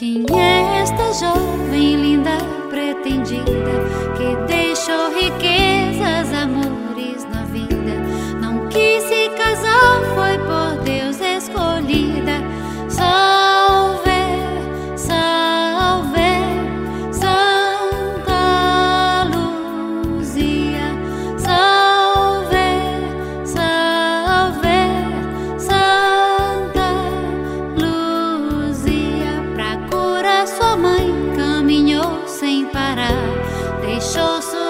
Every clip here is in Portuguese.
Quem é esta jovem linda pretendida que deixou riquezas, amores na vida? Não quis se casar, foi por Deus escolhida. からでしょう。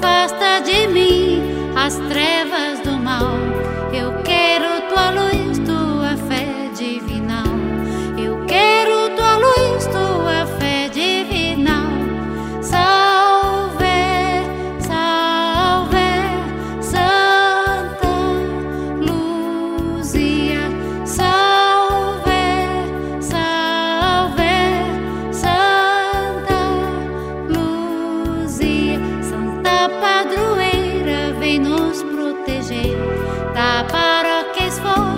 afasta de mim as trevas. nos proteger da paróquia esforçada.